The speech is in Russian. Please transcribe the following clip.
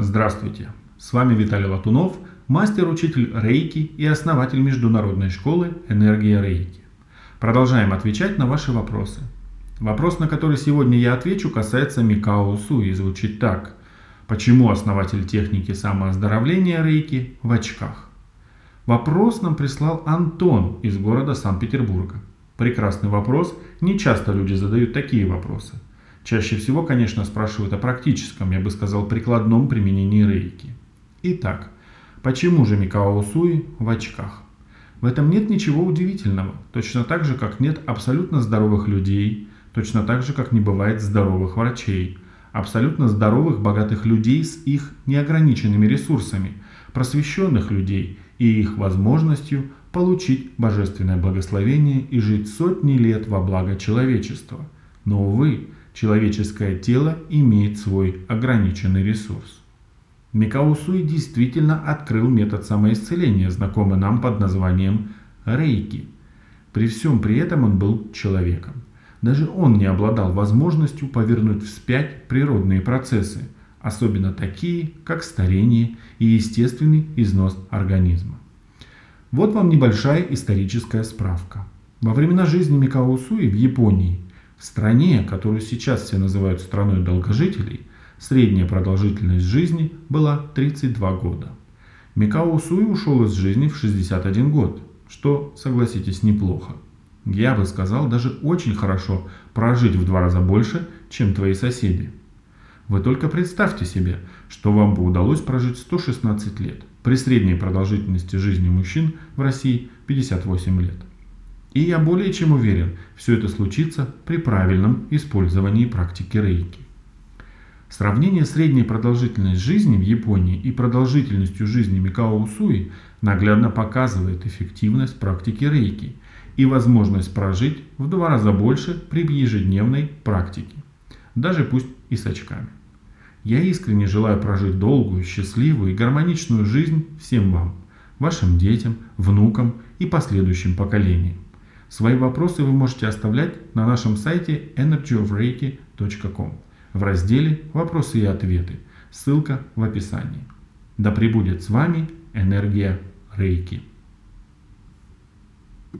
Здравствуйте! С вами Виталий Латунов, мастер-учитель Рейки и основатель международной школы «Энергия Рейки». Продолжаем отвечать на ваши вопросы. Вопрос, на который сегодня я отвечу, касается Микао Су и звучит так. Почему основатель техники самооздоровления Рейки в очках? Вопрос нам прислал Антон из города Санкт-Петербурга. Прекрасный вопрос. Не часто люди задают такие вопросы – Чаще всего, конечно, спрашивают о практическом, я бы сказал, прикладном применении рейки. Итак, почему же Микао Суи в очках? В этом нет ничего удивительного, точно так же, как нет абсолютно здоровых людей, точно так же, как не бывает здоровых врачей, абсолютно здоровых богатых людей с их неограниченными ресурсами, просвещенных людей и их возможностью получить божественное благословение и жить сотни лет во благо человечества. Но, увы, человеческое тело имеет свой ограниченный ресурс. Микаусуи действительно открыл метод самоисцеления, знакомый нам под названием рейки. При всем при этом он был человеком. Даже он не обладал возможностью повернуть вспять природные процессы, особенно такие, как старение и естественный износ организма. Вот вам небольшая историческая справка. Во времена жизни Микао Суи в Японии в стране, которую сейчас все называют страной долгожителей, средняя продолжительность жизни была 32 года. Микао Суи ушел из жизни в 61 год, что, согласитесь, неплохо. Я бы сказал, даже очень хорошо прожить в два раза больше, чем твои соседи. Вы только представьте себе, что вам бы удалось прожить 116 лет при средней продолжительности жизни мужчин в России 58 лет. И я более чем уверен, все это случится при правильном использовании практики рейки. Сравнение средней продолжительности жизни в Японии и продолжительностью жизни Микао Усуи наглядно показывает эффективность практики рейки и возможность прожить в два раза больше при ежедневной практике, даже пусть и с очками. Я искренне желаю прожить долгую, счастливую и гармоничную жизнь всем вам, вашим детям, внукам и последующим поколениям. Свои вопросы вы можете оставлять на нашем сайте energyofreiki.com в разделе «Вопросы и ответы». Ссылка в описании. Да пребудет с вами энергия Рейки.